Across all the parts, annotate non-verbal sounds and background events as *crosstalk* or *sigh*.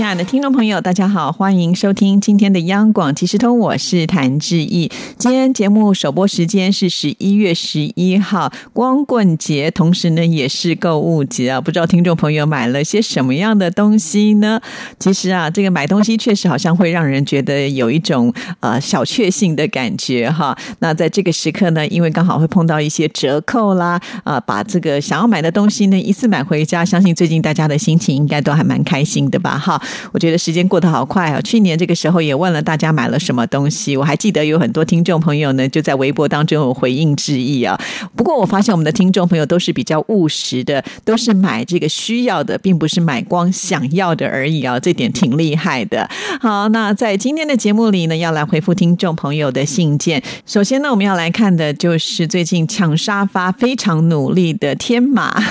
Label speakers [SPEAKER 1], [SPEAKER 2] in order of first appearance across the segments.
[SPEAKER 1] 亲爱的听众朋友，大家好，欢迎收听今天的央广即时通，我是谭志毅。今天节目首播时间是十一月十一号，光棍节，同时呢也是购物节啊。不知道听众朋友买了些什么样的东西呢？其实啊，这个买东西确实好像会让人觉得有一种呃小确幸的感觉哈。那在这个时刻呢，因为刚好会碰到一些折扣啦，啊，把这个想要买的东西呢一次买回家，相信最近大家的心情应该都还蛮开心的吧哈。我觉得时间过得好快啊！去年这个时候也问了大家买了什么东西，我还记得有很多听众朋友呢就在微博当中有回应致意啊。不过我发现我们的听众朋友都是比较务实的，都是买这个需要的，并不是买光想要的而已啊，这点挺厉害的。好，那在今天的节目里呢，要来回复听众朋友的信件。首先呢，我们要来看的就是最近抢沙发非常努力的天马。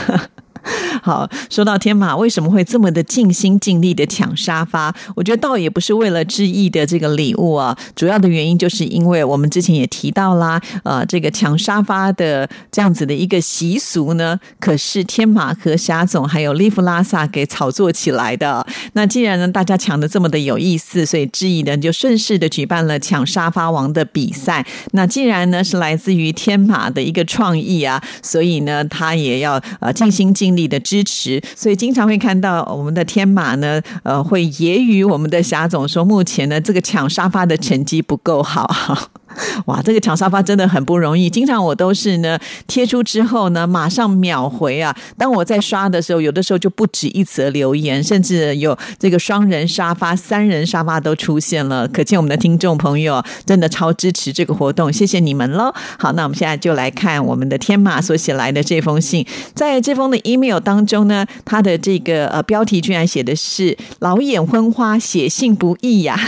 [SPEAKER 1] *laughs* 好，说到天马为什么会这么的尽心尽力的抢沙发？我觉得倒也不是为了致意的这个礼物啊，主要的原因就是因为我们之前也提到啦，呃，这个抢沙发的这样子的一个习俗呢，可是天马和霞总还有利弗拉萨给炒作起来的。那既然呢大家抢的这么的有意思，所以致意呢就顺势的举办了抢沙发王的比赛。那既然呢是来自于天马的一个创意啊，所以呢他也要呃尽心尽。力你的支持，所以经常会看到我们的天马呢，呃，会揶揄我们的霞总说，目前呢这个抢沙发的成绩不够好。*laughs* 哇，这个抢沙发真的很不容易。经常我都是呢贴出之后呢，马上秒回啊。当我在刷的时候，有的时候就不止一则留言，甚至有这个双人沙发、三人沙发都出现了。可见我们的听众朋友真的超支持这个活动，谢谢你们喽。好，那我们现在就来看我们的天马所写来的这封信。在这封的 email 当中呢，他的这个呃标题居然写的是“老眼昏花，写信不易呀”。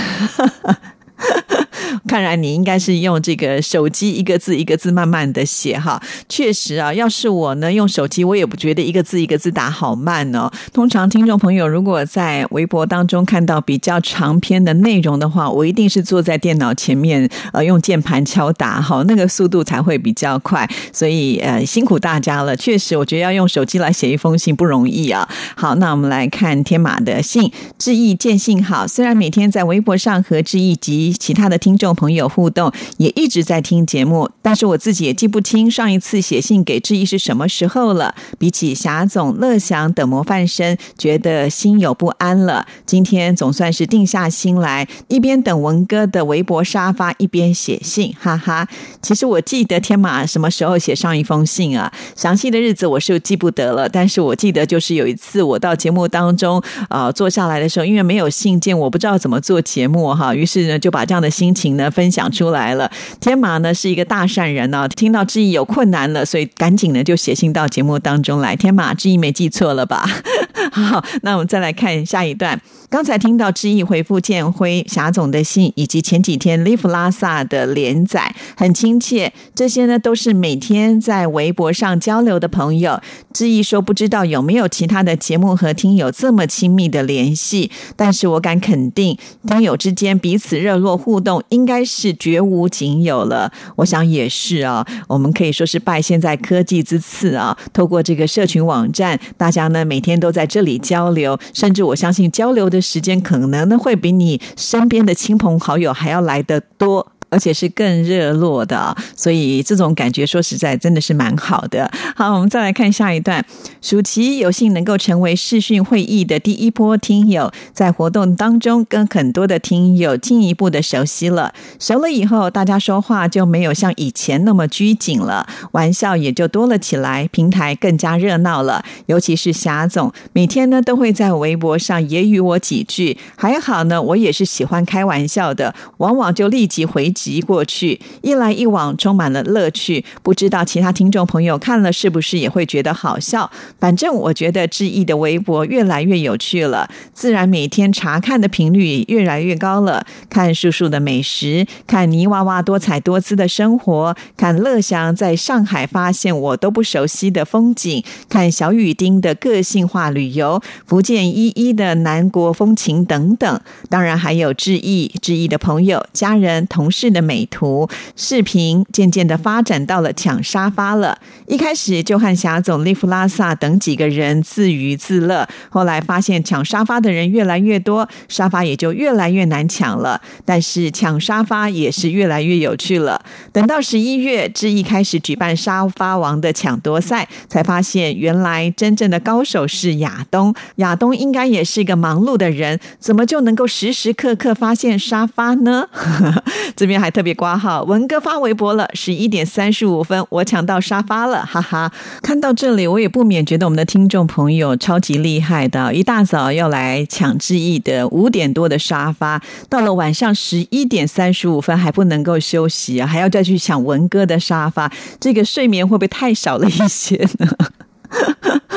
[SPEAKER 1] *laughs* *laughs* 看来你应该是用这个手机一个字一个字慢慢的写哈，确实啊，要是我呢用手机，我也不觉得一个字一个字打好慢哦。通常听众朋友如果在微博当中看到比较长篇的内容的话，我一定是坐在电脑前面呃用键盘敲打哈，那个速度才会比较快。所以呃辛苦大家了，确实我觉得要用手机来写一封信不容易啊。好，那我们来看天马的信，致意见信好。虽然每天在微博上和致意及其他的听听众朋友互动，也一直在听节目，但是我自己也记不清上一次写信给志毅是什么时候了。比起霞总、乐祥等模范生，觉得心有不安了。今天总算是定下心来，一边等文哥的微博沙发，一边写信，哈哈。其实我记得天马什么时候写上一封信啊？详细的日子我是记不得了，但是我记得就是有一次我到节目当中啊坐下来的时候，因为没有信件，我不知道怎么做节目哈，于是呢就把这样的心情呢分享出来了。天马呢是一个大善人呢，听到志毅有困难了，所以赶紧呢就写信到节目当中来。天马志毅没记错了吧？*laughs* 好，那我们再来看下一段。刚才听到志毅回复建辉霞总的信，以及前几天 Live 拉萨的连载，很亲切。这些呢都是每天在微博上交流的朋友。志毅说不知道有没有其他的节目和听友这么亲密的联系，但是我敢肯定，听友之间彼此热络互动，应该是绝无仅有了。我想也是啊，我们可以说是拜现在科技之赐啊，透过这个社群网站，大家呢每天都在这里交流，甚至我相信交流的。时间可能呢会比你身边的亲朋好友还要来得多。而且是更热络的，所以这种感觉说实在真的是蛮好的。好，我们再来看下一段。暑期有幸能够成为视讯会议的第一波听友，在活动当中跟很多的听友进一步的熟悉了。熟了以后，大家说话就没有像以前那么拘谨了，玩笑也就多了起来，平台更加热闹了。尤其是霞总，每天呢都会在微博上揶揄我几句，还好呢，我也是喜欢开玩笑的，往往就立即回。集过去，一来一往充满了乐趣。不知道其他听众朋友看了是不是也会觉得好笑？反正我觉得志毅的微博越来越有趣了，自然每天查看的频率越来越高了。看叔叔的美食，看泥娃娃多彩多姿的生活，看乐祥在上海发现我都不熟悉的风景，看小雨丁的个性化旅游，福建一一的南国风情等等。当然还有志毅、志毅的朋友、家人、同事的美图视频，渐渐的发展到了抢沙发了。一开始就和霞总、利弗拉萨等几个人自娱自乐，后来发现抢沙发的人越来越多，沙发也就越来越难抢了。但是抢沙发也是越来越有趣了。等到十一月，志毅开始举办沙发王的抢夺赛，才发现原来真正的高手是亚东。亚东应该也是一个忙碌的人，怎么就能够时时刻刻发现沙发呢？*laughs* 这边还特别挂号，文哥发微博了，十一点三十五分，我抢到沙发了。哈哈，看到这里，我也不免觉得我们的听众朋友超级厉害的，一大早要来抢志毅的五点多的沙发，到了晚上十一点三十五分还不能够休息啊，还要再去抢文哥的沙发，这个睡眠会不会太少了一些呢？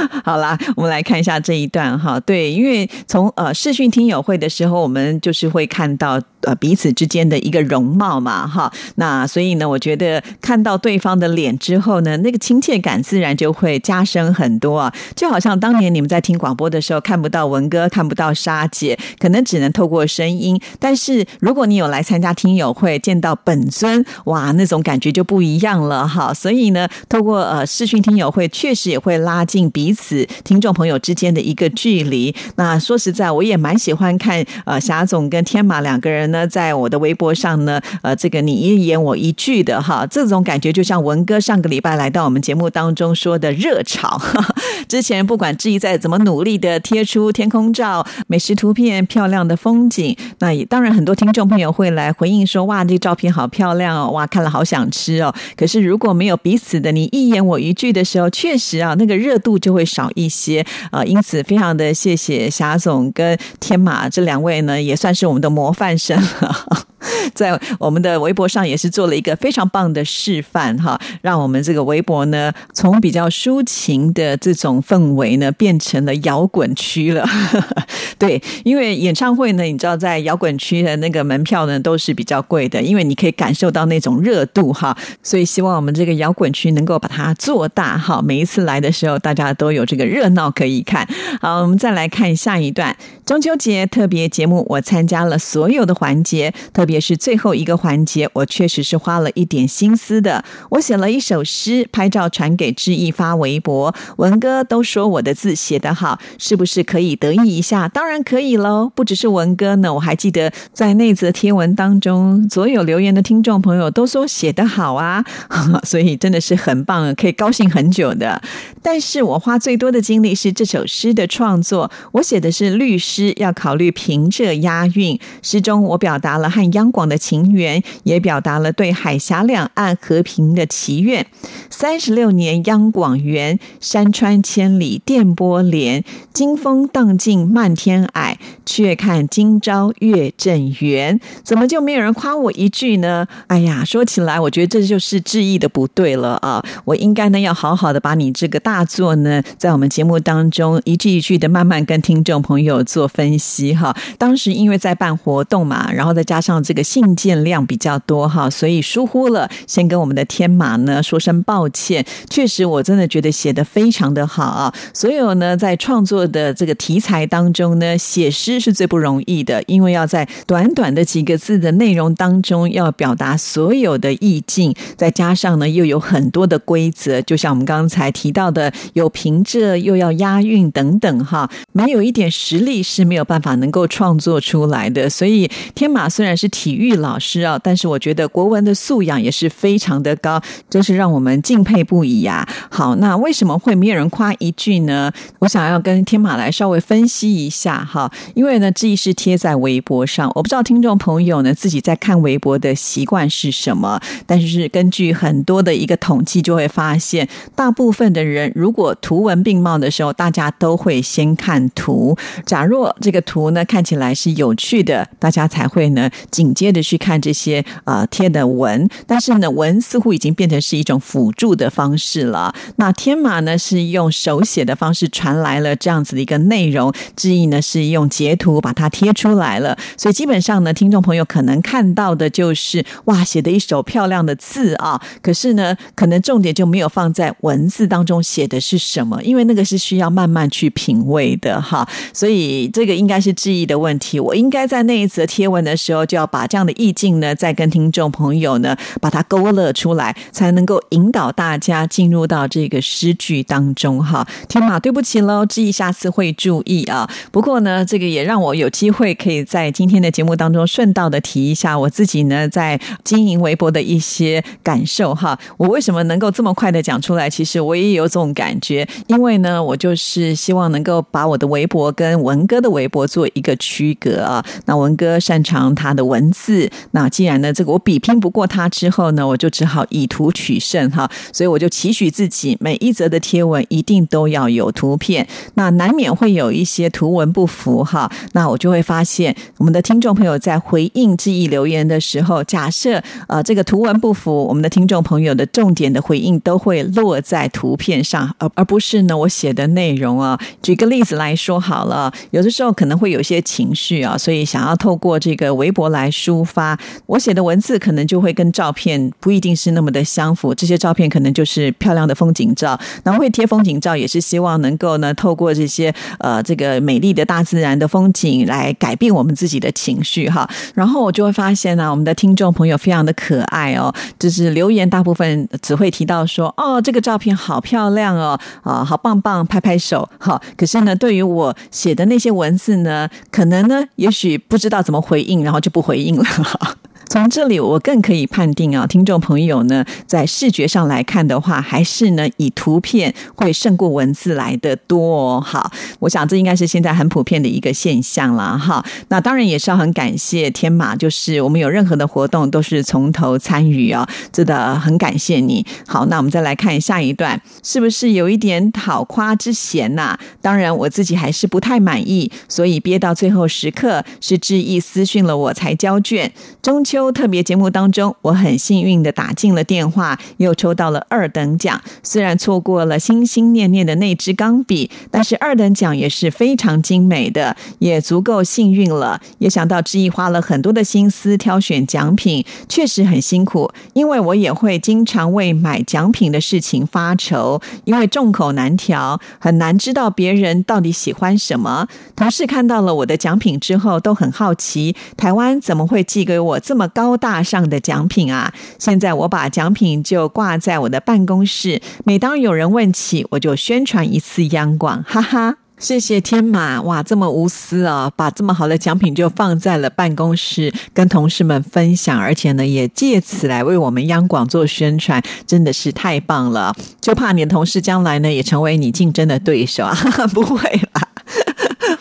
[SPEAKER 1] *laughs* 好啦，我们来看一下这一段哈。对，因为从呃视讯听友会的时候，我们就是会看到。呃，彼此之间的一个容貌嘛，哈，那所以呢，我觉得看到对方的脸之后呢，那个亲切感自然就会加深很多啊。就好像当年你们在听广播的时候，看不到文哥，看不到沙姐，可能只能透过声音。但是如果你有来参加听友会，见到本尊，哇，那种感觉就不一样了哈。所以呢，透过呃视讯听友会，确实也会拉近彼彼此听众朋友之间的一个距离。那说实在，我也蛮喜欢看呃霞总跟天马两个人。呢在我的微博上呢，呃，这个你一言我一句的哈，这种感觉就像文哥上个礼拜来到我们节目当中说的热潮。*laughs* 之前不管志毅在怎么努力的贴出天空照、美食图片、漂亮的风景，那也当然很多听众朋友会来回应说：“哇，这照片好漂亮哦，哇，看了好想吃哦。”可是如果没有彼此的你一言我一句的时候，确实啊，那个热度就会少一些呃。因此，非常的谢谢霞总跟天马这两位呢，也算是我们的模范生了。*laughs* 在我们的微博上也是做了一个非常棒的示范哈，让我们这个微博呢，从比较抒情的这种氛围呢，变成了摇滚区了。*laughs* 对，因为演唱会呢，你知道在摇滚区的那个门票呢，都是比较贵的，因为你可以感受到那种热度哈。所以希望我们这个摇滚区能够把它做大哈，每一次来的时候，大家都有这个热闹可以看。好，我们再来看下一段中秋节特别节目，我参加了所有的环节，特别也是最后一个环节，我确实是花了一点心思的。我写了一首诗，拍照传给志毅发微博，文哥都说我的字写得好，是不是可以得意一下？当然可以喽！不只是文哥呢，我还记得在那则贴文当中，所有留言的听众朋友都说写得好啊，*laughs* 所以真的是很棒，可以高兴很久的。但是我花最多的精力是这首诗的创作，我写的是律诗，要考虑平仄押韵。诗中我表达了和央广的情缘，也表达了对海峡两岸和平的祈愿。三十六年央广园，山川千里电波连，金风荡尽漫天霭，却看今朝月正圆。怎么就没有人夸我一句呢？哎呀，说起来，我觉得这就是致意的不对了啊！我应该呢要好好的把你这个大。作呢，在我们节目当中一句一句的慢慢跟听众朋友做分析哈。当时因为在办活动嘛，然后再加上这信件量比较多哈，所以疏忽了，先跟我们的天马呢说声抱歉。确实，我真的觉得写的非常的好啊。所有呢，在创作的这个题材当中呢，写诗是最不容易的，因为要在短短的几个字的内容当中要表达所有的意境，再加上呢又有很多的规则，就像我们刚才提到的。有平仄又要押韵等等哈，没有一点实力是没有办法能够创作出来的。所以天马虽然是体育老师啊，但是我觉得国文的素养也是非常的高，真是让我们敬佩不已呀。好，那为什么会没有人夸一句呢？我想要跟天马来稍微分析一下哈，因为呢，这是贴在微博上，我不知道听众朋友呢自己在看微博的习惯是什么，但是根据很多的一个统计，就会发现大部分的人。如果图文并茂的时候，大家都会先看图。假若这个图呢看起来是有趣的，大家才会呢紧接着去看这些啊贴的文，但是呢，文似乎已经变成是一种辅助的方式了。那天马呢是用手写的方式传来了这样子的一个内容，志毅呢是用截图把它贴出来了，所以基本上呢，听众朋友可能看到的就是哇，写的一手漂亮的字啊，可是呢，可能重点就没有放在文字当中写的是什么，因为那个是需要慢慢去品味的哈，所以这个应该是志毅的问题，我应该在那一则贴文的时候就要把这样的意境呢，再跟听众朋友呢把它勾勒出来，才能够引导大家进入到这个诗句当中哈。天马，对不起喽，志毅下次会注意啊。不过呢，这个也让我有机会可以在今天的节目当中顺道的提一下我自己呢在经营微博的一些感受哈。我为什么能够这么快的讲出来？其实我也有这种感觉，因为呢，我就是希望能够把我的微博跟文哥的微博做一个区隔啊。那文哥擅长他的文文字，那既然呢这个我比拼不过他之后呢，我就只好以图取胜哈。所以我就期许自己每一则的贴文一定都要有图片，那难免会有一些图文不符哈。那我就会发现我们的听众朋友在回应记忆留言的时候，假设呃这个图文不符，我们的听众朋友的重点的回应都会落在图片上，而而不是呢我写的内容啊。举个例子来说好了，有的时候可能会有些情绪啊，所以想要透过这个微博来抒发，我写的文字可能就会跟照片不一定是那么的相符。这些照片可能就是漂亮的风景照，然后会贴风景照，也是希望能够呢透过这些呃这个美丽的大自然的风景来改变我们自己的情绪哈。然后我就会发现呢，我们的听众朋友非常的可爱哦，就是留言大部分只会提到说哦这个照片好漂亮哦啊好棒棒，拍拍手好。可是呢，对于我写的那些文字呢，可能呢也许不知道怎么回应，然后就不回应了。从这里，我更可以判定啊，听众朋友呢，在视觉上来看的话，还是呢以图片会胜过文字来的多。哦好，我想这应该是现在很普遍的一个现象了哈。那当然也是要很感谢天马，就是我们有任何的活动都是从头参与啊，真的很感谢你。好，那我们再来看下一段，是不是有一点讨夸之嫌呐？当然我自己还是不太满意，所以憋到最后时刻是致意私讯了我才交卷。中秋。秋特别节目当中，我很幸运的打进了电话，又抽到了二等奖。虽然错过了心心念念的那支钢笔，但是二等奖也是非常精美的，也足够幸运了。也想到志毅花了很多的心思挑选奖品，确实很辛苦。因为我也会经常为买奖品的事情发愁，因为众口难调，很难知道别人到底喜欢什么。同事看到了我的奖品之后，都很好奇，台湾怎么会寄给我这么。高大上的奖品啊！现在我把奖品就挂在我的办公室，每当有人问起，我就宣传一次央广，哈哈！谢谢天马，哇，这么无私啊，把这么好的奖品就放在了办公室，跟同事们分享，而且呢，也借此来为我们央广做宣传，真的是太棒了！就怕你的同事将来呢，也成为你竞争的对手啊？*laughs* 不会啦。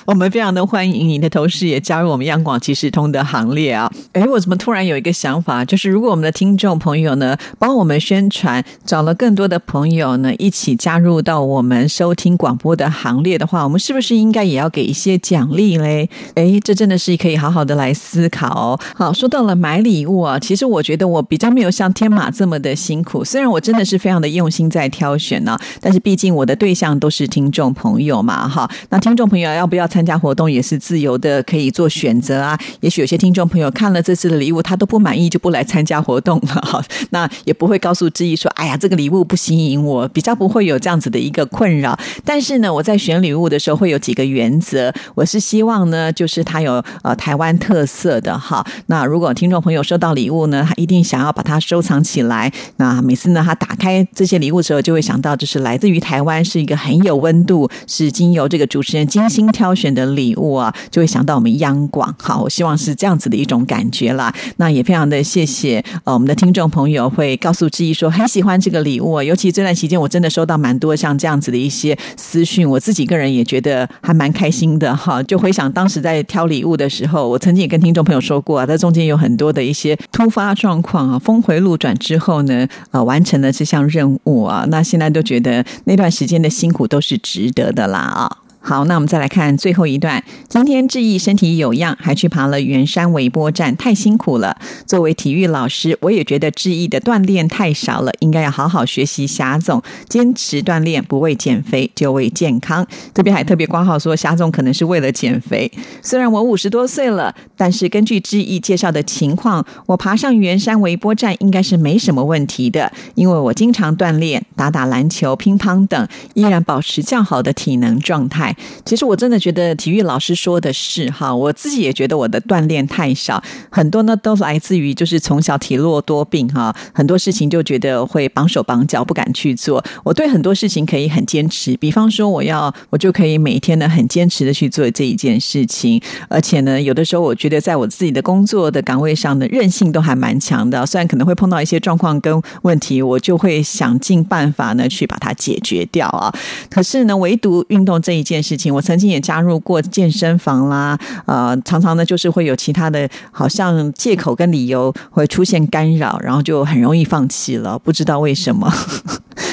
[SPEAKER 1] 我们非常的欢迎你的同事也加入我们央广即时通的行列啊！哎，我怎么突然有一个想法，就是如果我们的听众朋友呢，帮我们宣传，找了更多的朋友呢，一起加入到我们收听广播的行列的话，我们是不是应该也要给一些奖励嘞？哎，这真的是可以好好的来思考哦。好，说到了买礼物啊，其实我觉得我比较没有像天马这么的辛苦，虽然我真的是非常的用心在挑选呢，但是毕竟我的对象都是听众朋友嘛，哈，那听众朋友要不要？参加活动也是自由的，可以做选择啊。也许有些听众朋友看了这次的礼物，他都不满意，就不来参加活动了。哈，*laughs* 那也不会告诉志毅说：“哎呀，这个礼物不吸引我。”比较不会有这样子的一个困扰。但是呢，我在选礼物的时候会有几个原则。我是希望呢，就是它有呃台湾特色的哈。那如果听众朋友收到礼物呢，他一定想要把它收藏起来。那每次呢，他打开这些礼物的时候，就会想到就是来自于台湾，是一个很有温度，是经由这个主持人精心挑选。选的礼物啊，就会想到我们央广。好，我希望是这样子的一种感觉啦。那也非常的谢谢呃我们的听众朋友会告诉志毅说很喜欢这个礼物，啊尤其这段期间我真的收到蛮多像这样子的一些私讯，我自己个人也觉得还蛮开心的哈。就回想当时在挑礼物的时候，我曾经也跟听众朋友说过啊，在中间有很多的一些突发状况啊，峰回路转之后呢，呃，完成了这项任务啊。那现在都觉得那段时间的辛苦都是值得的啦啊。好，那我们再来看最后一段。今天志毅身体有恙，还去爬了圆山微波站，太辛苦了。作为体育老师，我也觉得志毅的锻炼太少了，应该要好好学习霞总，坚持锻炼，不为减肥，就为健康。这边还特别挂号说，霞总可能是为了减肥。虽然我五十多岁了，但是根据志毅介绍的情况，我爬上圆山微波站应该是没什么问题的，因为我经常锻炼，打打篮球、乒乓等，依然保持较好的体能状态。其实我真的觉得体育老师说的是哈，我自己也觉得我的锻炼太少，很多呢都来自于就是从小体弱多病哈，很多事情就觉得会绑手绑脚不敢去做。我对很多事情可以很坚持，比方说我要我就可以每天呢很坚持的去做这一件事情，而且呢有的时候我觉得在我自己的工作的岗位上的韧性都还蛮强的，虽然可能会碰到一些状况跟问题，我就会想尽办法呢去把它解决掉啊。可是呢，唯独运动这一件。事情，我曾经也加入过健身房啦，呃，常常呢就是会有其他的，好像借口跟理由会出现干扰，然后就很容易放弃了，不知道为什么。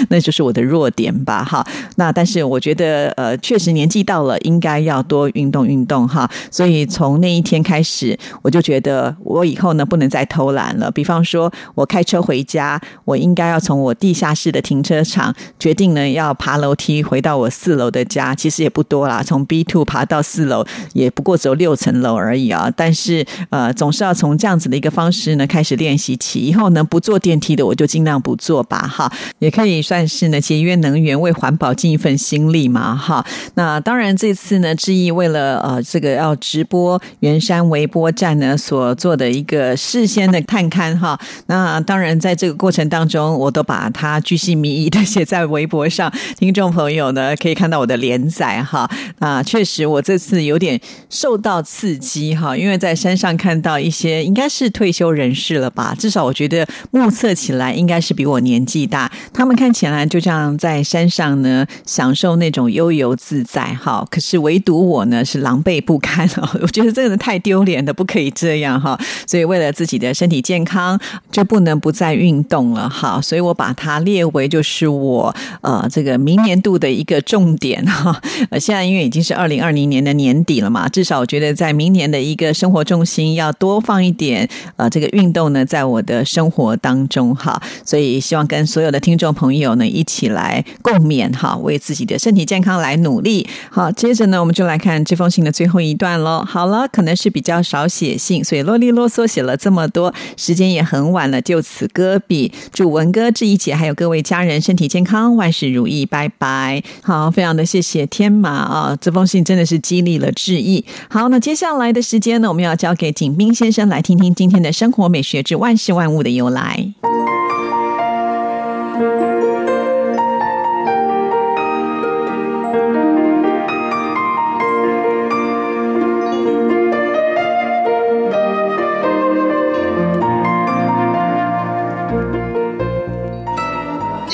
[SPEAKER 1] 那就是我的弱点吧，哈。那但是我觉得，呃，确实年纪到了，应该要多运动运动，哈。所以从那一天开始，我就觉得我以后呢不能再偷懒了。比方说，我开车回家，我应该要从我地下室的停车场决定呢要爬楼梯回到我四楼的家。其实也不多啦，从 B two 爬到四楼也不过只有六层楼而已啊。但是呃，总是要从这样子的一个方式呢开始练习起。以后呢不坐电梯的，我就尽量不坐吧，哈。也可以。算是呢节约能源，为环保尽一份心力嘛，哈。那当然这次呢，志毅为了呃这个要直播圆山微波站呢所做的一个事先的探勘哈。那当然在这个过程当中，我都把它居心迷意的写在微博上，听众朋友呢可以看到我的连载哈。啊，确实我这次有点受到刺激哈，因为在山上看到一些应该是退休人士了吧，至少我觉得目测起来应该是比我年纪大，他们看显然就这样在山上呢，享受那种悠游自在哈。可是唯独我呢是狼狈不堪啊！*laughs* 我觉得这个太丢脸了，不可以这样哈。所以为了自己的身体健康，就不能不再运动了哈。所以我把它列为就是我呃这个明年度的一个重点哈。呃，*laughs* 现在因为已经是二零二零年的年底了嘛，至少我觉得在明年的一个生活重心要多放一点呃这个运动呢，在我的生活当中哈。所以希望跟所有的听众朋友。呢，一起来共勉哈，为自己的身体健康来努力。好，接着呢，我们就来看这封信的最后一段喽。好了，可能是比较少写信，所以啰里啰嗦写了这么多，时间也很晚了，就此搁笔。祝文哥、志怡姐还有各位家人身体健康，万事如意，拜拜。好，非常的谢谢天马啊，这封信真的是激励了志毅。好，那接下来的时间呢，我们要交给景斌先生来听听今天的生活美学之万事万物的由来。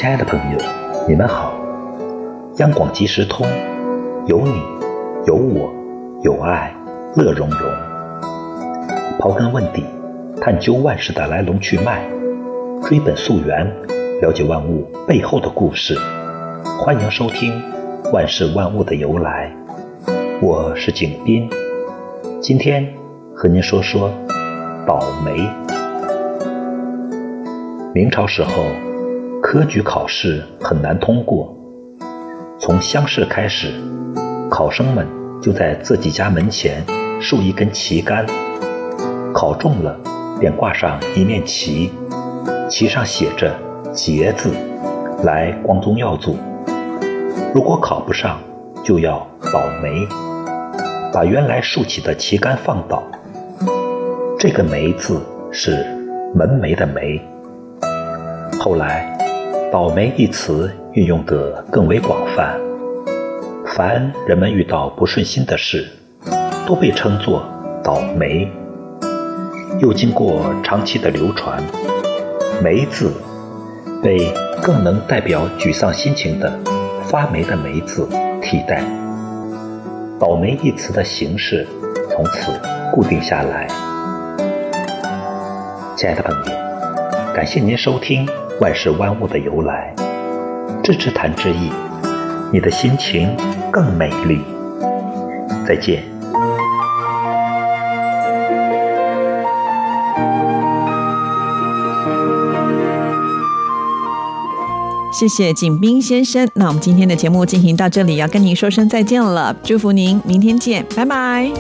[SPEAKER 2] 亲爱的朋友，你们好！央广即时通，有你，有我，有爱，乐融融。刨根问底，探究万事的来龙去脉，追本溯源，了解万物背后的故事。欢迎收听《万事万物的由来》，我是景斌，今天和您说说倒霉。明朝时候。科举考试很难通过，从乡试开始，考生们就在自己家门前竖一根旗杆，考中了便挂上一面旗，旗上写着“节”字，来光宗耀祖；如果考不上，就要倒霉，把原来竖起的旗杆放倒。这个“霉”字是门楣的“楣”，后来。倒霉一词运用得更为广泛，凡人们遇到不顺心的事，都被称作倒霉。又经过长期的流传，“霉”字被更能代表沮丧心情的“发霉”的“霉”字替代。倒霉一词的形式从此固定下来。亲爱的朋友，感谢您收听。万事万物的由来，支持谈之意，你的心情更美丽。再见。
[SPEAKER 1] 谢谢景斌先生。那我们今天的节目进行到这里，要跟您说声再见了，祝福您明天见，拜拜。